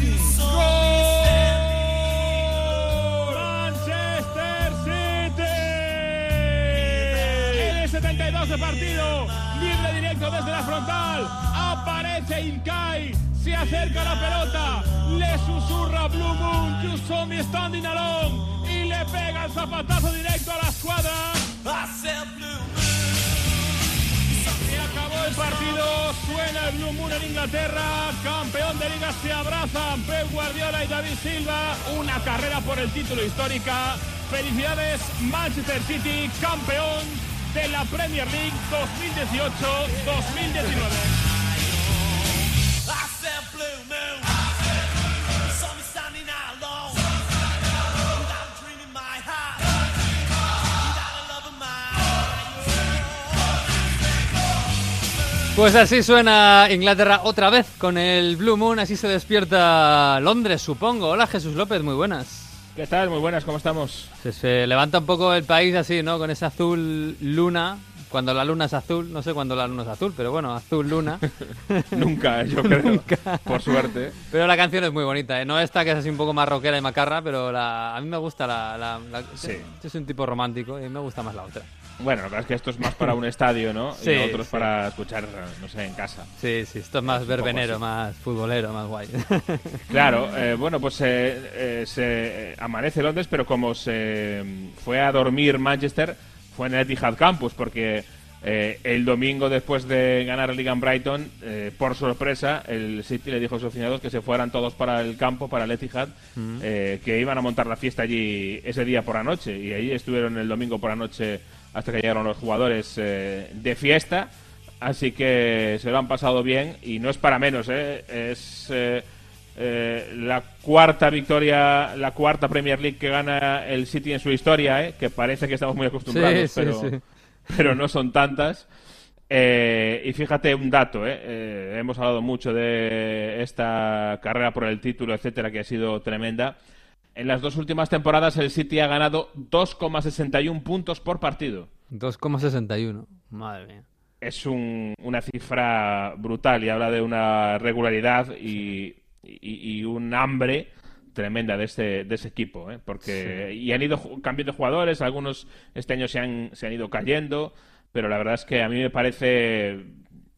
¡Gol! Manchester City. En el 72 de partido, libre directo desde la frontal, aparece Ilkay, se acerca la pelota, le susurra Blue Moon, you saw me standing alone, y le pega el zapatazo directo a la escuadra. El partido, suena el Blue Moon en Inglaterra, campeón de liga se abrazan Pep Guardiola y David Silva, una carrera por el título histórica. Felicidades Manchester City, campeón de la Premier League 2018-2019. Pues así suena Inglaterra otra vez con el Blue Moon, así se despierta Londres, supongo. Hola Jesús López, muy buenas. ¿Qué tal? Muy buenas, ¿cómo estamos? Se, se levanta un poco el país así, ¿no? Con ese azul luna, cuando la luna es azul, no sé cuándo la luna es azul, pero bueno, azul luna. Nunca, yo creo, por suerte. Pero la canción es muy bonita, ¿eh? No esta que es así un poco más rockera y macarra, pero la, a mí me gusta la... la, la- Sí. Yo soy un tipo romántico y me gusta más la otra. Bueno, la verdad es que esto es más para un estadio, ¿no? Sí, y lo otro es sí. para escuchar, no sé, en casa. Sí, sí, esto es más verbenero, más futbolero, más guay. Claro, eh, bueno, pues eh, eh, se eh, amanece Londres, pero como se mm, fue a dormir Manchester, fue en el Etihad Campus, porque eh, el domingo después de ganar la Liga en Brighton, eh, por sorpresa, el City le dijo a sus aficionados que se fueran todos para el campo, para el Etihad, eh, que iban a montar la fiesta allí ese día por la noche, y ahí estuvieron el domingo por la noche hasta que llegaron los jugadores eh, de fiesta. Así que se lo han pasado bien y no es para menos, ¿eh? Es eh, eh, la cuarta victoria, la cuarta Premier League que gana el City en su historia, ¿eh? Que parece que estamos muy acostumbrados, Sí, pero, sí. pero no son tantas. Y fíjate un dato, hemos hablado mucho de esta carrera por el título, etcétera, que ha sido tremenda. En las dos últimas temporadas el City ha ganado 2,61 puntos por partido. 2,61. Madre mía. es un- una cifra brutal y habla de una regularidad y, y- y un hambre tremenda de este, de ese equipo, ¿eh? porque y han ido cambiando de jugadores, algunos este año se han, se han ido cayendo, pero la verdad es que a mí me parece,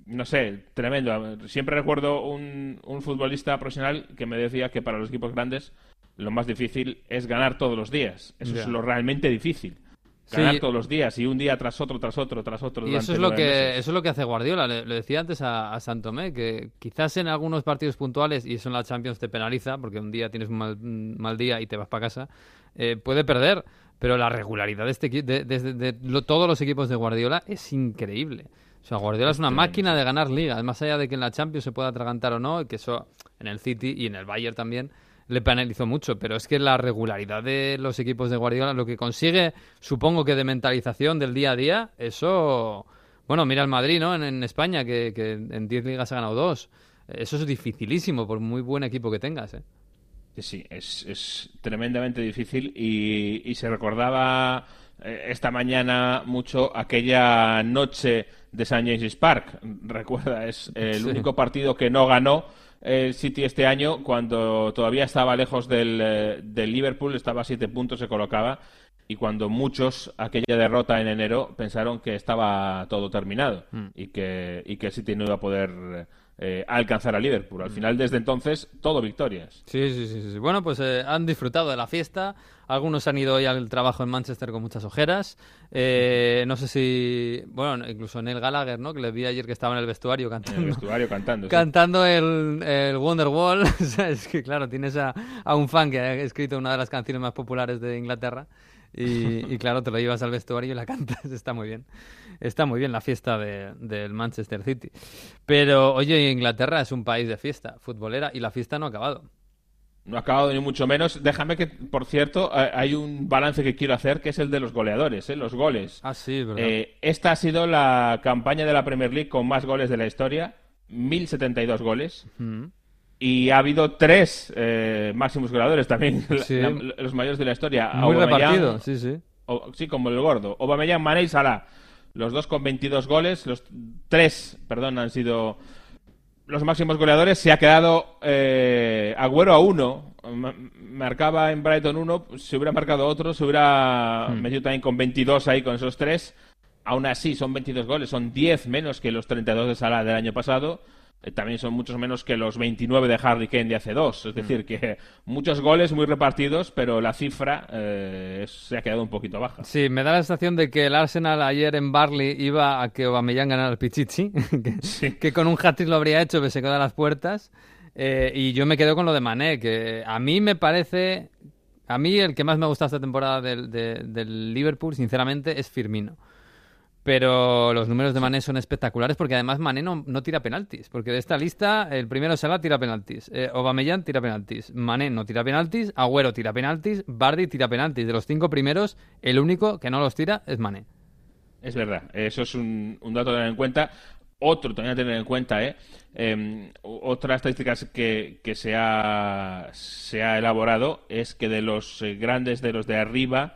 no sé, tremendo. Siempre recuerdo un, un futbolista profesional que me decía que para los equipos grandes lo más difícil es ganar todos los días. Eso es lo realmente difícil. Sí. Ganar todos los días y un día tras otro, tras otro, tras otro. Y eso es lo que meses. eso es lo que hace Guardiola. Le, le decía antes a, a Santomé que quizás en algunos partidos puntuales y eso en la Champions te penaliza porque un día tienes un mal, un mal día y te vas para casa eh, puede perder, pero la regularidad de este de, de- de- de lo- todos los equipos de Guardiola es increíble. O sea, Guardiola es una máquina de ganar ligas, más allá de que en la Champions se pueda atragantar o no, que eso en el City y en el Bayern también le penalizó mucho, pero es que la regularidad de los equipos de Guardiola, lo que consigue, supongo que de mentalización del día a día, eso... Bueno, mira el Madrid, ¿no? En, en España, que, que en 10 ligas ha ganado dos. Eso es dificilísimo, por muy buen equipo que tengas, ¿eh? Sí, es, es tremendamente difícil y, y se recordaba eh, esta mañana mucho aquella noche de St. James's Park. Recuerda, es el Sí. único partido que no ganó el City este año cuando todavía estaba lejos del, eh, del Liverpool, estaba a siete puntos, se colocaba. Y cuando muchos, aquella derrota en enero, pensaron que estaba todo terminado y, que, y que el City no iba a poder eh, alcanzar a Liverpool. Al final, desde entonces, todo victorias. Sí, sí, sí. sí. Bueno, pues eh, han disfrutado de la fiesta. Algunos han ido hoy al trabajo en Manchester con muchas ojeras. Eh, no sé si... Bueno, incluso Neil Gallagher, ¿no? Que le vi ayer que estaba en el vestuario En el cantando. vestuario cantando. sí. cantando el, el Wonderwall. O sea, es que, claro, tienes a, a un fan que ha escrito una de las canciones más populares de Inglaterra. Y, y, claro, te lo llevas al vestuario y la cantas. Está muy bien. Está muy bien la fiesta de- del Manchester City. Pero, oye, Inglaterra es un país de fiesta futbolera y la fiesta no ha acabado. No ha acabado ni mucho menos. Déjame que, por cierto, eh, hay un balance que quiero hacer que es el de los goleadores, ¿eh? los goles. Ah, sí, verdad. Eh, esta ha sido la campaña de la Premier League con más goles de la historia, 1072 goles. Mm. Y ha habido tres eh, máximos goleadores también, la- Sí. la- los mayores de la historia. Muy Aubameyang, repartido, sí, sí. o- sí, como el gordo. Aubameyang, Mané y Salah. Los dos con 22 goles. Los tres, perdón, han sido los máximos goleadores se ha quedado eh, Agüero a uno. Marcaba en Brighton uno, se hubiera marcado otro, se hubiera hmm. metido también con 22 ahí con esos tres. Aún así, son 22 goles, son 10 menos que los 32 de Salah del año pasado. Eh, también son muchos menos que los 29 de Harry Kane de hace dos. Es decir, mm. que muchos goles muy repartidos, pero la cifra eh, se ha quedado un poquito baja. Sí, me da la sensación de que el Arsenal ayer en Barley iba a que Aubameyang ganara el Pichichi, que, con un hat lo habría hecho, que se quedó a las puertas. Eh, y yo me quedo con lo de Mané, que a mí me parece... A mí el que más me gusta esta temporada del, del Liverpool, sinceramente, es Firmino. Pero los números de Mané son espectaculares porque además Mané no, tira penaltis. Porque de esta lista, el primero Salah tira penaltis, eh, Aubameyang tira penaltis, Mané no tira penaltis, Agüero tira penaltis, Bardi tira penaltis. De los cinco primeros, el único que no los tira es Mané. Es verdad, eso es un, dato a tener en cuenta. Otro también a tener en cuenta, ¿eh? Em, otra estadística que, que se, ha, se ha elaborado es que de los eh, grandes, de los de arriba,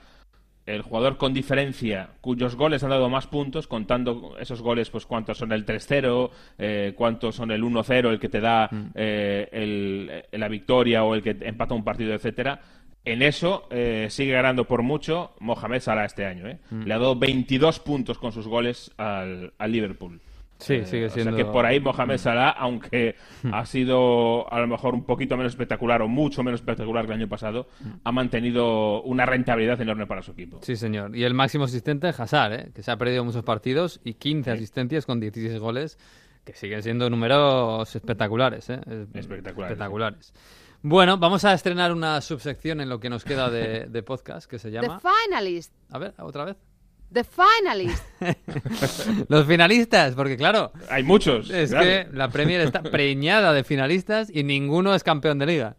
el jugador con diferencia cuyos goles han dado más puntos, contando esos goles, pues cuántos son el 3-0, eh, cuántos son el 1-0, el que te da mm. eh, la victoria o el que empata un partido, etcétera. En eso eh, sigue ganando por mucho Mohamed Salah este año. Mm. Le ha dado 22 puntos con sus goles al Liverpool. Sí, eh, sigue siendo. O sea que por ahí Mohamed Salah, aunque hmm. ha sido a lo mejor un poquito menos espectacular o mucho menos espectacular que el año pasado, ha mantenido una rentabilidad enorme para su equipo. Sí, señor. Y el máximo asistente es Hazard, ¿eh? que se ha perdido muchos partidos y 15 asistencias con 16 goles, que siguen siendo números espectaculares. ¿eh? Espectaculares. espectaculares. Bueno, vamos a estrenar una subsección en lo que nos queda de, de podcast que se llama. The Finalist. A ver, otra vez. The finalists. Los finalistas, porque claro. Hay muchos. Es que la Premier está preñada de finalistas y ninguno es campeón de liga.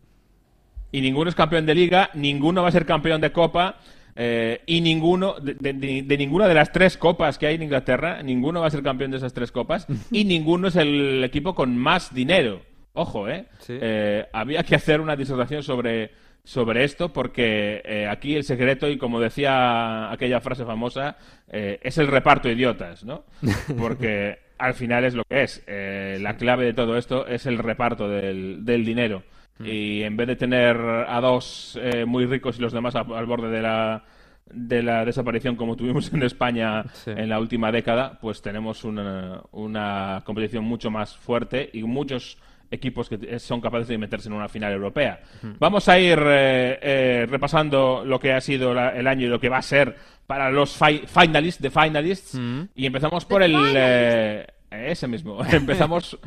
Y ninguno es campeón de liga, ninguno va a ser campeón de copa. Eh, y ninguno, de, ninguna de las tres copas que hay en Inglaterra, ninguno va a ser campeón de esas tres copas. y ninguno es el equipo con más dinero. Ojo, ¿eh? eh había que hacer una disertación sobre sobre esto porque eh, aquí el secreto, y como decía aquella frase famosa, eh, es el reparto de idiotas, ¿no? Porque al final es lo que es. Eh, la clave de todo esto es el reparto del, dinero. Mm. Y en vez de tener a dos muy ricos y los demás al borde de la, de la desaparición como tuvimos en España en la última década, pues tenemos una, una competición mucho más fuerte y muchos equipos que son capaces de meterse en una final europea. Vamos a ir eh, eh, repasando lo que ha sido el año y lo que va a ser para los finalists, de finalists, y empezamos por el... Eh, ese mismo. empezamos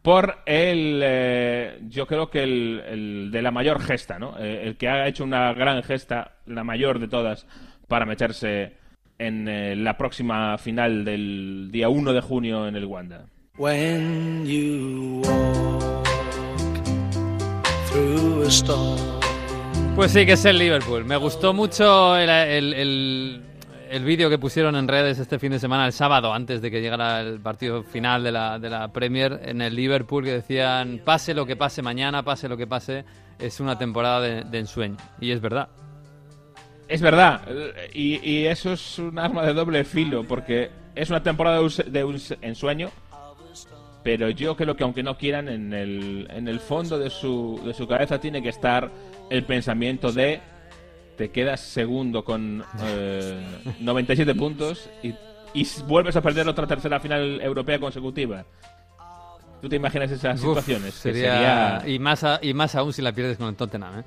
por el... yo creo que el, de la mayor gesta, ¿no? el que ha hecho una gran gesta, la mayor de todas, para meterse en la próxima final del día 1 de junio en el Wanda. Pues sí, que es el Liverpool. Me gustó mucho el, el, vídeo que pusieron en redes este fin de semana, el sábado, antes de que llegara el partido final de la, de la Premier, en el Liverpool, que decían, pase lo que pase mañana, pase lo que pase, es una temporada de, ensueño. Y es verdad. Es verdad, y, y, eso es un arma de doble filo, porque es una temporada de un ensueño, pero yo creo que aunque no quieran, en el, en el fondo de su, de su cabeza tiene que estar el pensamiento de te quedas segundo con 97 eh, puntos y, y, vuelves a perder otra tercera final europea consecutiva. ¿Tú te imaginas esas situaciones? Sería... Y, más y más aún si la pierdes con el Tottenham. ¿eh?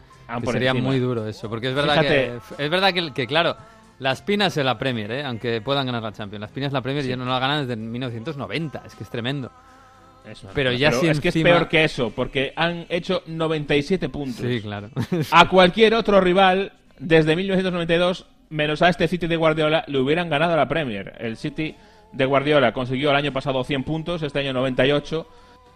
sería muy duro eso, porque es verdad que es verdad que, que claro, las pinas en la Premier, ¿eh? aunque puedan ganar la Champions. Las pinas en la Premier ya no la ganan desde 1990, es que es tremendo pero ya es que es peor que eso, porque han hecho 97 puntos. Sí, claro. a cualquier otro rival, desde 1992, menos a este City de Guardiola, le hubieran ganado la Premier. El City de Guardiola consiguió el año pasado 100 puntos, este año 98.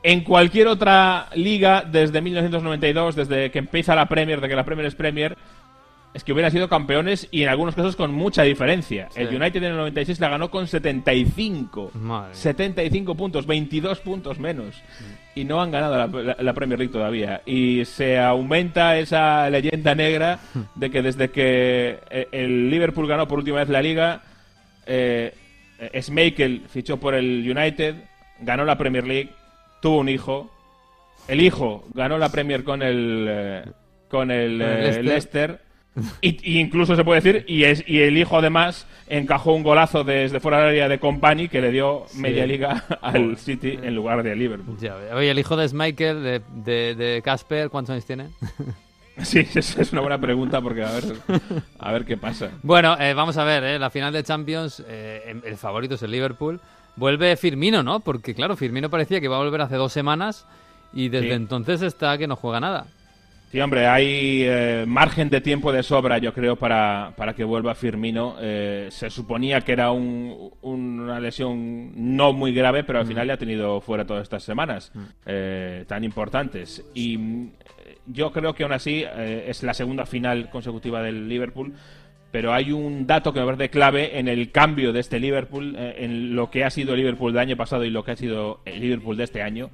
En cualquier otra liga, desde 1992, desde que empieza la Premier, de que la Premier es Premier, es que hubieran sido campeones y en algunos casos con mucha diferencia. El United en el 96 la ganó con 75. 75 puntos, 22 puntos menos. Y no han ganado la, Premier League todavía. Y se aumenta esa leyenda negra de que desde que eh, el Liverpool ganó por última vez la liga, eh, Schmeichel fichó por el United, ganó la Premier League tuvo un hijo, el hijo ganó la Premier con el, eh, con el, eh, Leicester. Y, incluso se puede decir, y, es, y el hijo además encajó un golazo desde fuera del área de Company que le dio media liga al City en lugar de Liverpool. Oye, el hijo de Schmeichel, de Casper, ¿cuántos años tiene? Sí, es una buena pregunta porque a ver, a ver qué pasa. Bueno, eh, vamos a ver, eh, la final de Champions, eh, el favorito es el Liverpool. Vuelve Firmino, ¿no? Porque claro, Firmino parecía que iba a volver hace dos semanas y desde entonces está que no juega nada. Sí, hombre, hay margen de tiempo de sobra, yo creo, para, para que vuelva Firmino. se suponía que era una lesión no muy grave, pero al mm. final ya ha tenido fuera todas estas semanas mm. tan importantes. Y yo creo que aún así eh, es la segunda final consecutiva del Liverpool, pero hay un dato que me parece clave en el cambio de este Liverpool, eh, en lo que ha sido el Liverpool del año pasado y lo que ha sido el Liverpool de este año.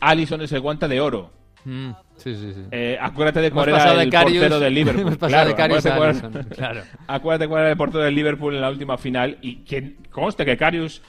Allison es el guante de oro. Mm, sí, sí, sí. Eh, acuérdate de cuál era el portero del Liverpool. claro, acuérdate, cuál, claro. acuérdate cuál era el portero del Liverpool en la última final y que conste que Carius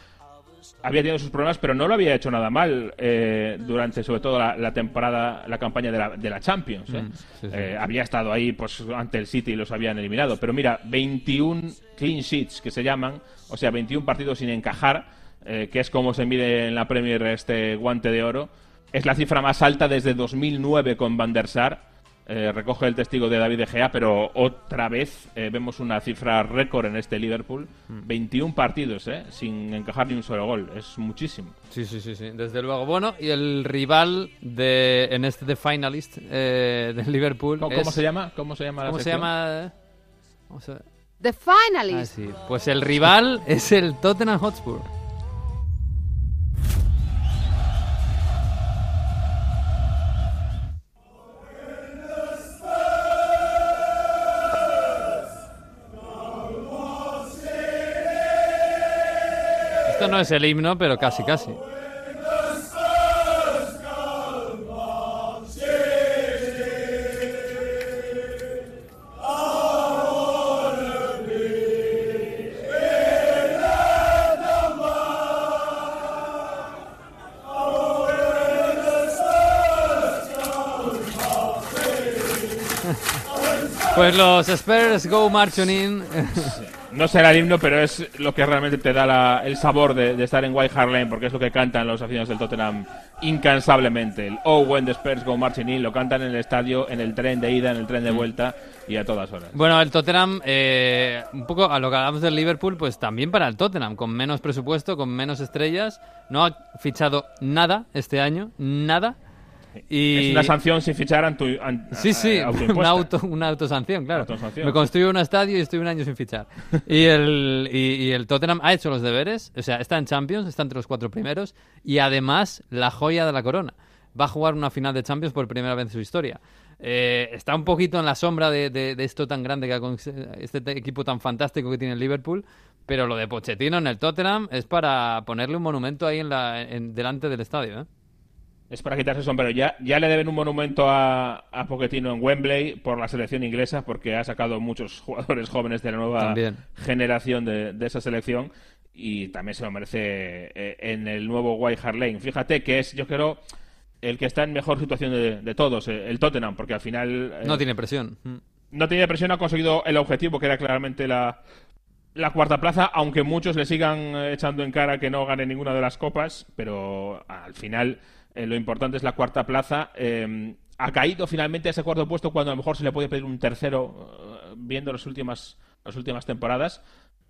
había tenido sus problemas, pero no lo había hecho nada mal eh, durante, sobre todo, la, temporada, la campaña de la, de la Champions. ¿eh? Mm, eh, había estado ahí pues ante el City y los habían eliminado. Pero mira, 21 clean sheets que se llaman, o sea, 21 partidos sin encajar, que es como se mide en la Premier este guante de oro. Es la cifra más alta desde 2009 con Van der Sar eh, recoge el testigo de David De Gea, pero otra vez eh, vemos una cifra récord en este Liverpool. 21 mm. partidos, eh, sin encajar ni un solo gol. Es muchísimo. Sí, sí, sí, sí, desde luego. Bueno, y el rival de en este The Finalist del Liverpool ¿Cómo, se llama? ¿Cómo se llama ¿Cómo se llama? The Finalist. Ah, pues el rival es el Tottenham Hotspur. Esto no es el himno, pero casi, casi. Pues los Spurs go marching in. no será el himno, pero es lo que realmente te da el sabor de, estar en White Hart Lane, porque es lo que cantan los aficionados del Tottenham incansablemente. El Oh, when the Spurs go marching in, lo cantan en el estadio, en el tren de ida, en el tren de mm. vuelta y a todas horas. Bueno, el Tottenham, eh, un poco a lo que hablamos del Liverpool, pues también para el Tottenham, con menos presupuesto, con menos estrellas, no ha fichado nada este año, nada es una sanción sin fichar antu, Sí, sí, una, auto, una autosanción, claro. Me construyo un estadio y estoy un año sin fichar. y, el, y, el Tottenham ha hecho los deberes, o sea, está en Champions, está entre los cuatro primeros, y además la joya de la corona. Va a jugar una final de Champions por primera vez en su historia. Eh, está un poquito en la sombra de, esto tan grande que ha este equipo tan fantástico que tiene el Liverpool, pero lo de Pochettino en el Tottenham es para ponerle un monumento ahí en la, en, delante del estadio. ¿eh? Es para quitarse el sombrero. Ya, ya le deben un monumento a, a Pochettino en Wembley por la selección inglesa, porque ha sacado muchos jugadores jóvenes de la nueva generación de, esa selección y también se lo merece eh, en el nuevo White Hart Lane. Fíjate que es, yo creo, el que está en mejor situación de, todos, eh, el Tottenham, porque al final... Eh, no tiene presión. Mm. No tiene presión, ha conseguido el objetivo, que era claramente la, la cuarta plaza, aunque muchos le sigan echando en cara que no gane ninguna de las copas, pero al final eh, lo importante es la cuarta plaza. Eh, ha caído finalmente a ese cuarto puesto cuando a lo mejor se le puede pedir un tercero eh, viendo las últimas, las últimas temporadas.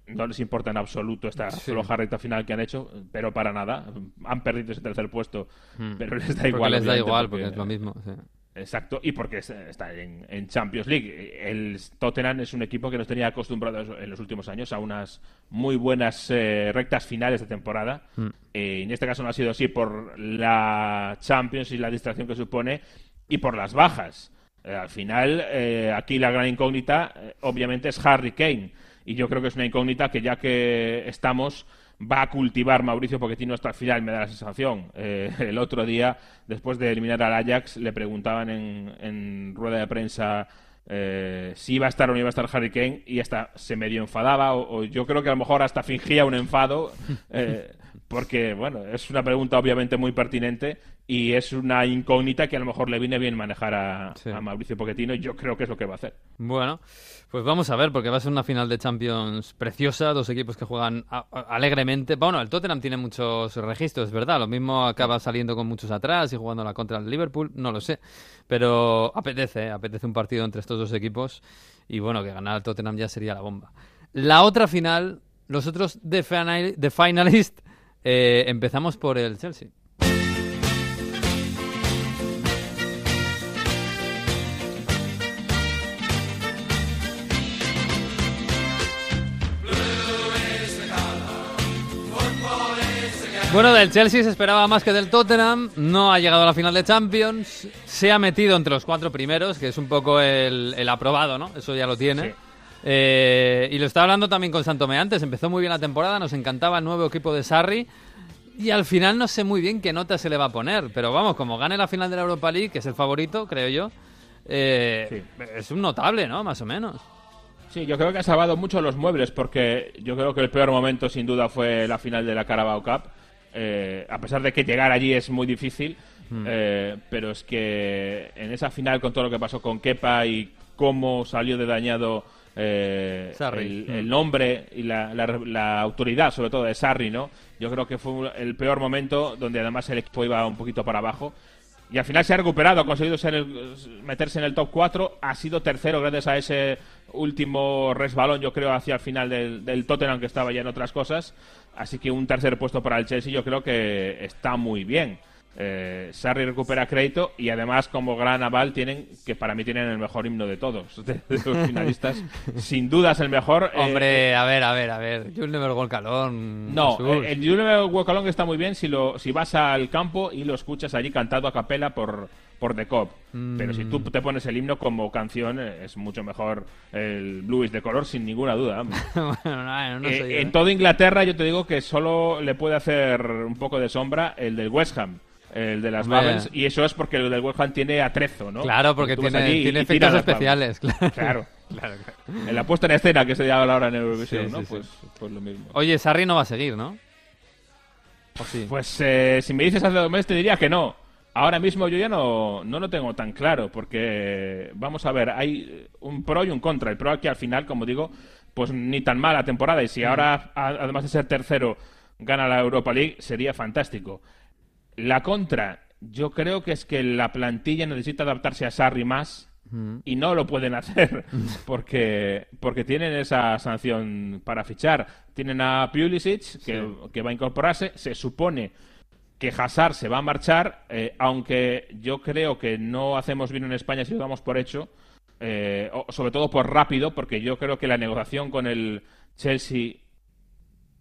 No les importa en absoluto esta floja recta final que han hecho, pero para nada. Han perdido ese tercer puesto, hmm. pero les da igual. les da igual, porque, es lo mismo. Exacto, y porque está en, Champions League. El Tottenham es un equipo que nos tenía acostumbrados en los últimos años a unas muy buenas eh, rectas finales de temporada. Mm. Eh, en este caso no ha sido así por la Champions y la distracción que supone y por las bajas. Eh, al final, aquí la gran incógnita, obviamente, es Harry Kane. Y yo creo que es una incógnita que ya que estamos va a cultivar Mauricio Pochettino hasta el final, me da la sensación. Eh, el otro día, después de eliminar al Ajax, le preguntaban en, rueda de prensa eh, si iba a estar o no iba a estar Harry Kane y hasta se medio enfadaba o, yo creo que a lo mejor hasta fingía un enfado. Eh, porque, bueno, es una pregunta obviamente muy pertinente y es una incógnita que a lo mejor le viene bien manejar a, Mauricio Pochettino y yo creo que es lo que va a hacer. Bueno, pues vamos a ver, porque va a ser una final de Champions preciosa, dos equipos que juegan alegremente. Bueno, el Tottenham tiene muchos registros, ¿verdad? Lo mismo acaba saliendo con muchos atrás y jugando la contra el Liverpool, no lo sé. Pero apetece, ¿eh? apetece un partido entre estos dos equipos y bueno, que ganar al Tottenham ya sería la bomba. La otra final, los otros de, de finalist eh, empezamos por el Chelsea. Bueno, del Chelsea se esperaba más que del Tottenham, no ha llegado a la final de Champions, se ha metido entre los cuatro primeros, que es un poco el, aprobado, ¿no? Eso ya lo tiene. Eh, y lo estaba hablando también con Santome antes. Empezó muy bien la temporada, nos encantaba el nuevo equipo de Sarri. Y al final no sé muy bien qué nota se le va a poner. Pero vamos, como gane la final de la Europa League, que es el favorito, creo yo, eh, es un notable, ¿no? Más o menos. Sí, yo creo que ha salvado mucho los muebles porque yo creo que el peor momento sin duda fue la final de la Carabao Cup. Eh, a pesar de que llegar allí es muy difícil, hmm. pero es que en esa final con todo lo que pasó con Kepa y cómo salió de dañado eh, el, mm. nombre y la, autoridad, sobre todo de Sarri, ¿no? Yo creo que fue el peor momento donde además el equipo iba un poquito para abajo. Y al final se ha recuperado, ha conseguido meterse en el top 4, ha sido tercero gracias a ese último resbalón, yo creo, hacia el final del, del Tottenham, que estaba ya en otras cosas. Así que un tercer puesto para el Chelsea yo creo que está muy bien eh, Sarri recupera crédito y además como gran aval tienen, que para mí tienen el mejor himno de todos, de, los finalistas, sin dudas el mejor. Eh, Hombre, a ver, a ver, a ver, You'll Never Walk Alone. No, el You'll Never Walk Alone está muy bien si, lo, si vas al campo y lo escuchas allí cantado a capela por, por The Cop. Pero si tú mm. te pones el himno como canción, eh, es mucho mejor el Blues de color, sin ninguna duda. en toda Inglaterra yo te digo que solo le puede hacer un poco de sombra el del West Ham el de las Babels, y eso es porque el del West tiene atrezo, ¿no? Claro, porque tiene, tiene efectos especiales, claro. Claro. En la puesta en escena que se llama ahora en Eurovisión, ¿no? Pues, pues, lo mismo. Oye, Sarri no va a seguir, ¿no? Pues eh, si me dices hace dos meses te diría que no. Ahora mismo yo ya no, no lo tengo tan claro, porque vamos a ver, hay un pro y un contra. El pro es que al final, como digo, pues ni tan mala temporada, y si ahora, además de ser tercero, gana la Europa League, sería fantástico. La contra, yo creo que es que la plantilla necesita adaptarse a Sarri más y no lo pueden hacer porque, porque tienen esa sanción para fichar. Tienen a Pulisic que, va a incorporarse. Se supone que Hazard se va a marchar, eh, aunque yo creo que no hacemos bien en España si lo damos por hecho, eh, sobre todo por rápido, porque yo creo que la negociación con el Chelsea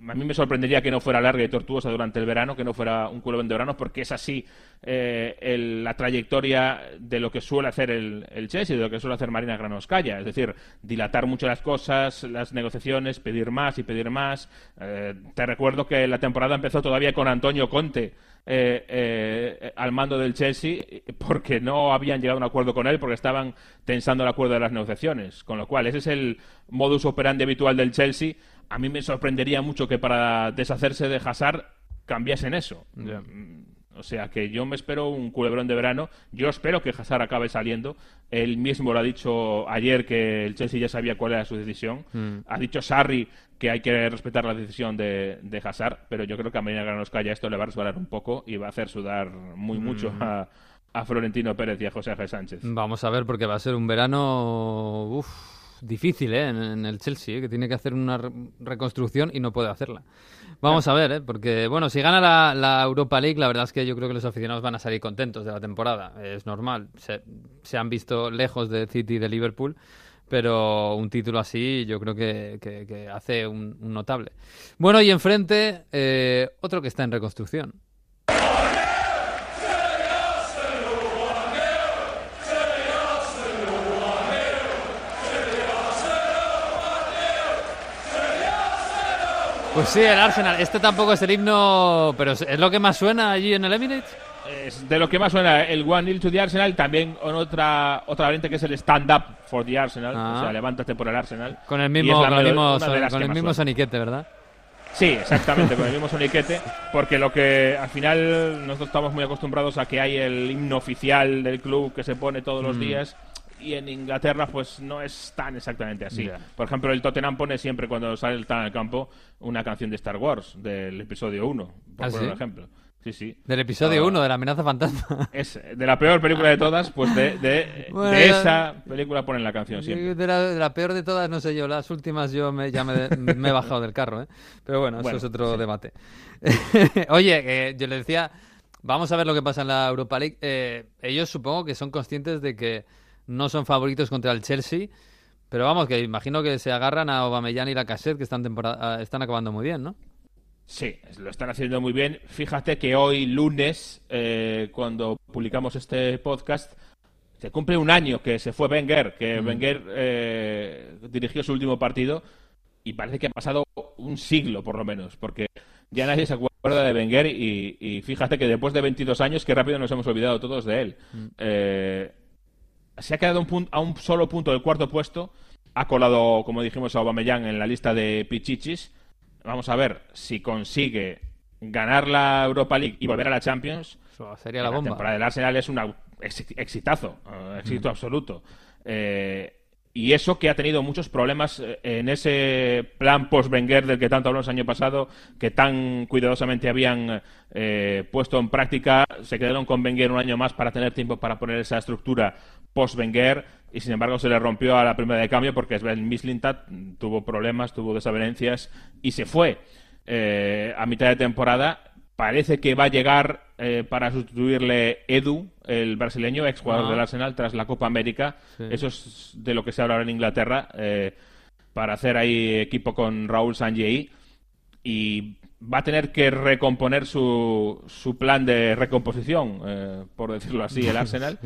a mí me sorprendería que no fuera larga y tortuosa durante el verano, que no fuera un culo de verano, porque es así eh, la trayectoria de lo que suele hacer el, Chelsea, de lo que suele hacer Marina Granoscaya. Es decir, dilatar mucho las cosas, las negociaciones, pedir más y pedir más. Eh, te recuerdo que la temporada empezó todavía con Antonio Conte. Eh, al mando del Chelsea porque no habían llegado a un acuerdo con él porque estaban tensando el acuerdo de las negociaciones con lo cual ese es el modus operandi habitual del Chelsea a mí me sorprendería mucho que para deshacerse de Hazard cambiasen eso. O sea que yo me espero un culebrón de verano. Yo espero que Hazard acabe saliendo. Él mismo lo ha dicho ayer que el Chelsea ya sabía cuál era su decisión. Mm. Ha dicho Sarri que hay que respetar la decisión de, de Hazard, pero yo creo que a medida que nos calla esto le va a resbalar un poco y va a hacer sudar muy mucho mm. a, a, Florentino Pérez y a José Ángel Sánchez. Vamos a ver porque va a ser un verano... Uf difícil ¿eh? en, el Chelsea, ¿eh? que tiene que hacer una reconstrucción y no puede hacerla. Vamos a ver, ¿eh? porque bueno, si gana la, Europa League, la verdad es que yo creo que los aficionados van a salir contentos de la temporada. Es normal, se, han visto lejos de City y de Liverpool, pero un título así yo creo que, hace un, notable. Bueno, y enfrente, eh, otro que está en reconstrucción. Pues sí, el Arsenal. Este tampoco es el himno, pero es lo que más suena allí en el Emirates. Es de lo que más suena el One Nil to the Arsenal, también con otra otra variante que es el Stand Up for the Arsenal, o sea, ah. levántate por el Arsenal. Con el mismo, con el mismo, con el mismo soniquete, ¿verdad? Sí, exactamente, con el mismo soniquete, porque lo que al final nosotros estamos muy acostumbrados a que hay el himno oficial del club que se pone todos los mm. días y en Inglaterra pues no es tan exactamente así. Por ejemplo, el Tottenham pone siempre cuando sale el en el campo una canción de Star Wars del episodio 1, por ¿Ah, ejemplo. Sí, sí. Del episodio 1, de la amenaza fantasma. Es de la peor película de todas, pues de, de, esa película ponen la canción siempre. De la, peor de todas, no sé yo, las últimas yo me, ya me, he bajado del carro, ¿eh? Pero bueno, eso es otro debate. Oye, eh, yo le decía, vamos a ver lo que pasa en la Europa League. Eh, ellos supongo que son conscientes de que no son favoritos contra el Chelsea, pero vamos, que imagino que se agarran a Aubameyang y la Cassette, que están, temporada, están acabando muy bien, ¿no? Sí, lo están haciendo muy bien. Fíjate que hoy lunes, eh, cuando publicamos este podcast, se cumple un año que se fue Wenger, que mm. Wenger eh, dirigió su último partido y parece que ha pasado un siglo por lo menos, porque ya nadie se acuerda de Wenger y, fíjate que después de 22 años, qué rápido nos hemos olvidado todos de él. Mm. Eh, se ha quedado a un solo punto del cuarto puesto, ha colado, como dijimos, a Aubameyang en la lista de Pichichis Vamos a ver si consigue ganar la Europa League y volver a la Champions. sería la, bomba. La temporada del Arsenal es un exitazo, eh, éxito absoluto. Eh, y eso que ha tenido muchos problemas eh, en ese plan post-Wenger del que tanto hablamos el año pasado, que tan cuidadosamente habían puesto en práctica, se quedaron con Wenger un año más para tener tiempo para poner esa estructura post-Wenger y sin embargo se le rompió a la primera de cambio porque Sven Mislintat tuvo problemas, tuvo desavenencias y se fue eh, a mitad de temporada. Parece que va a llegar eh, para sustituirle Edu, el brasileño, ex jugador del Arsenal, tras la Copa América. Eso es de lo que se habla ahora en Inglaterra, eh, para hacer ahí equipo con Raúl Sanjei. Y va a tener que recomponer su, su plan de recomposición, por decirlo así, el Arsenal.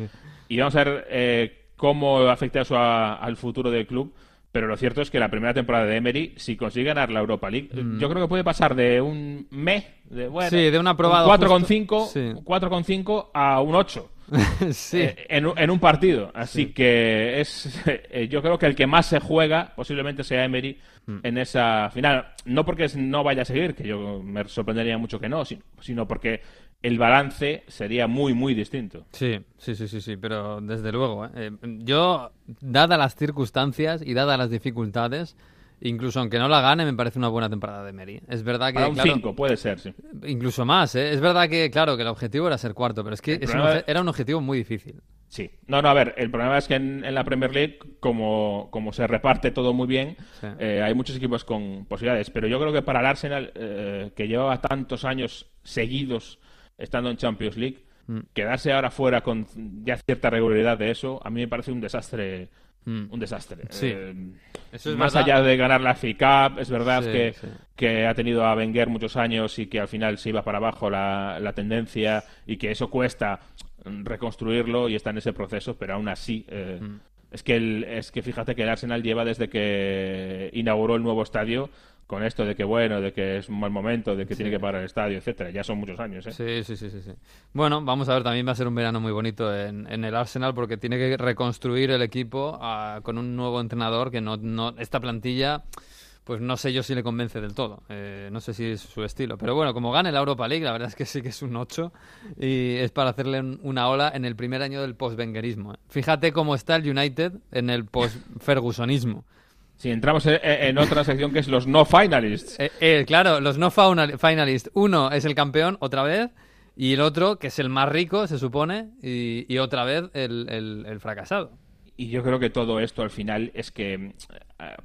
Y vamos a ver cómo afecta eso al futuro del club. Pero lo cierto es que la primera temporada de Emery, si consigue ganar la Europa League, mm. yo creo que puede pasar de un mes, de, bueno, sí, de un aprobado 4,5 a un 8. sí. Eh, en, en, un partido. Así que es eh, yo creo que el que más se juega posiblemente sea Emery mm. en esa final. No porque no vaya a seguir, que yo me sorprendería mucho que no, sino porque el balance sería muy, muy distinto. Sí, sí, sí, sí, sí, pero desde luego. ¿eh? Eh, yo, dadas las circunstancias y dadas las dificultades, incluso aunque no la gane, me parece una buena temporada de Meri. Es verdad que. un 5, puede ser, sí. Incluso más, ¿eh? Es verdad que, claro, que el objetivo era ser cuarto, pero es que era un objetivo muy difícil. Sí. No, no, a ver, el problema es que en, la Premier League, como, como, se reparte todo muy bien, eh, hay muchos equipos con posibilidades. Pero yo creo que para el Arsenal, que llevaba tantos años seguidos estando en Champions League. Mm. Quedarse ahora fuera con ya cierta regularidad de eso, a mí me parece un desastre. Mm. Un desastre. Eh, más allá de ganar la FA Cup, es verdad que, que, ha tenido a Wenger muchos años y que al final se iba para abajo la, la tendencia y que eso cuesta reconstruirlo y está en ese proceso, pero aún así eh, mm. es que el, es que fíjate que el Arsenal lleva desde que inauguró el nuevo estadio con esto de que bueno, de que es un mal momento, de que tiene que parar el estadio, etcétera. Ya son muchos años, ¿eh? Sí, sí, sí, sí, Bueno, vamos a ver, también va a ser un verano muy bonito en, el Arsenal porque tiene que reconstruir el equipo ah, con un nuevo entrenador que no, no esta plantilla pues no sé yo si le convence del todo. Eh, no sé si es su estilo. Pero bueno, como gane la Europa League, la verdad es que sí que es un 8 y es para hacerle una ola en el primer año del post-vengerismo. ¿eh? Fíjate cómo está el United en el post-fergusonismo. Si entramos en, otra sección que es los no finalists. Eh, eh, claro, los no finalists. Uno es el campeón otra vez y el otro, que es el más rico, se supone, y, otra vez el, fracasado. Y yo creo que todo esto al final es que eh,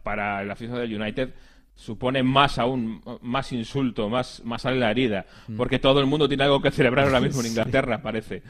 para la afición del United supone más aún, más insulto, más, más sale la herida, mm. porque todo el mundo tiene algo que celebrar ahora mismo en Inglaterra, parece.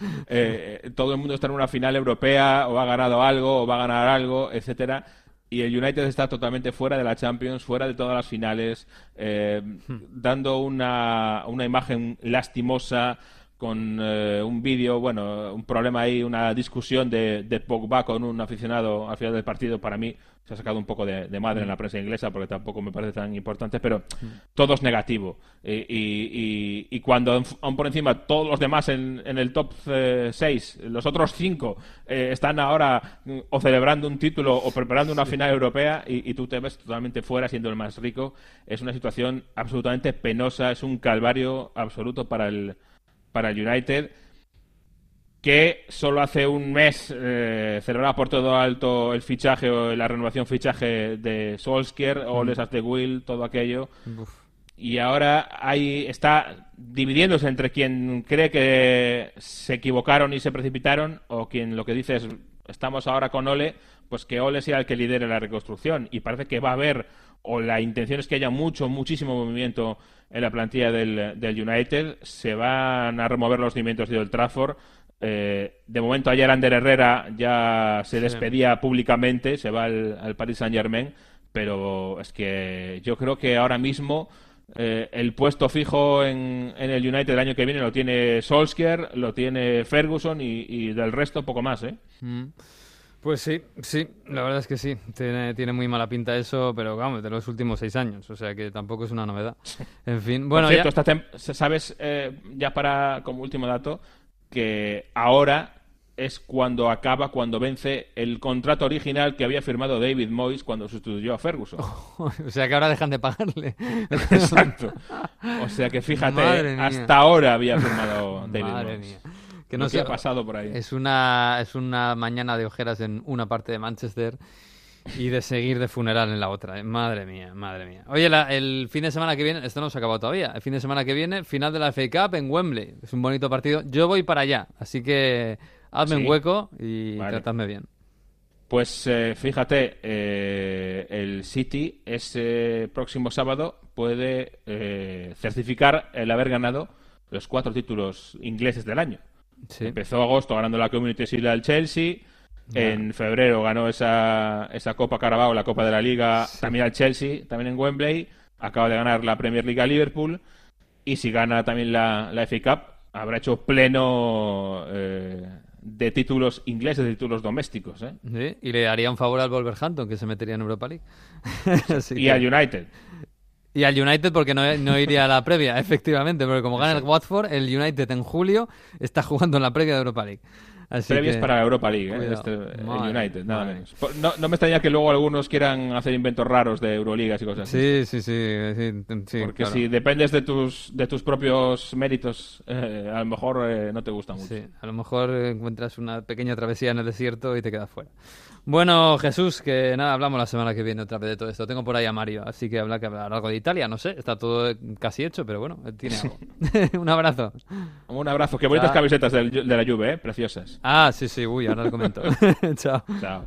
todo el mundo está en una final europea, o ha ganado algo, o va a ganar algo, etcétera y el United está totalmente fuera de la Champions, fuera de todas las finales, eh, hmm. dando una, una, imagen lastimosa, con eh, un vídeo, bueno, un problema ahí, una discusión de, de, Pogba con un aficionado al final del partido, para mí se ha sacado un poco de, madre en la prensa inglesa porque tampoco me parece tan importante, pero todo es negativo. Y, cuando aún por encima todos los demás en, el top 6, eh, los otros 5, eh, están ahora mm, o celebrando un título o preparando una final europea y, tú te ves totalmente fuera siendo el más rico, es una situación absolutamente penosa, es un calvario absoluto para el para el United, que solo hace un mes eh, celebraba por todo alto el fichaje o la renovación fichaje de Solskjaer, o de Will, todo aquello. Y ahora hay, está dividiéndose entre quien cree que se equivocaron y se precipitaron o quien lo que dice es estamos ahora con Ole, pues que Ole sea el que lidere la reconstrucción. Y parece que va a haber, o la intención es que haya mucho, muchísimo movimiento en la plantilla del, del United. Se van a remover los cimientos de Old Trafford. Eh, de momento ayer Ander Herrera ya se despedía públicamente, se va al, Paris Saint Germain, pero es que yo creo que ahora mismo eh, el puesto fijo en, en, el United el año que viene lo tiene Solskjaer, lo tiene Ferguson y, del resto poco más, ¿eh? Mm. Pues sí, sí, la verdad es que sí. Tiene, tiene muy mala pinta eso, pero vamos, de los últimos seis años, o sea que tampoco es una novedad. En fin, bueno. Por cierto, sabes, eh, ya para como último dato, que ahora es cuando acaba, cuando vence el contrato original que había firmado David Moyes cuando sustituyó a Ferguson. o sea que ahora dejan de pagarle. Exacto. O sea que fíjate, hasta ahora había firmado David Madre Mía que no se ha pasado por ahí. Es una, es una mañana de ojeras en una parte de Manchester y de seguir de funeral en la otra. ¿eh? Madre mía, madre mía. Oye, el fin de semana que viene, esto no se ha acabado todavía, el fin de semana que viene, final de la FA Cup en Wembley. Es un bonito partido. Yo voy para allá, así que hazme un hueco y tratadme bien. Pues eh, fíjate, eh, el City ese próximo sábado puede certificar el haber ganado los cuatro títulos ingleses del año. Empezó agosto ganando la Community Shield al Chelsea. En febrero ganó esa, esa Copa Carabao, la Copa de la Liga, también al Chelsea, también en Wembley. Acaba de ganar la Premier League a Liverpool. Y si gana también la, la FA Cup, habrá hecho pleno eh, de títulos ingleses, de títulos domésticos. ¿eh? y le haría un favor al Wolverhampton, que se metería en Europa League. y al United. Y al United porque no, no, iría a la previa, efectivamente, porque como gana el Watford, el United en julio está jugando en la previa de Europa League. Así Previas para la Europa League, ¿eh? este, el United, nada menos. No, no, me extraña que luego algunos quieran hacer inventos raros de Euroligas y cosas así. Sí, sí, sí. Porque si dependes de tus, de tus propios méritos, eh, a lo mejor eh, no te gusta mucho. Sí, a lo mejor encuentras una pequeña travesía en el desierto y te quedas fuera. Bueno, Jesús, que nada, hablamos la semana que viene otra vez de todo esto. Tengo por ahí a Mario, así que habla que hablar algo de Italia, no sé, está todo casi hecho, pero bueno, tiene algo. Un abrazo. Un abrazo, qué bonitas camisetas de la Juve, ¿eh? preciosas. Ah, sí, sí, uy, ahora lo comento. Chao. Chao.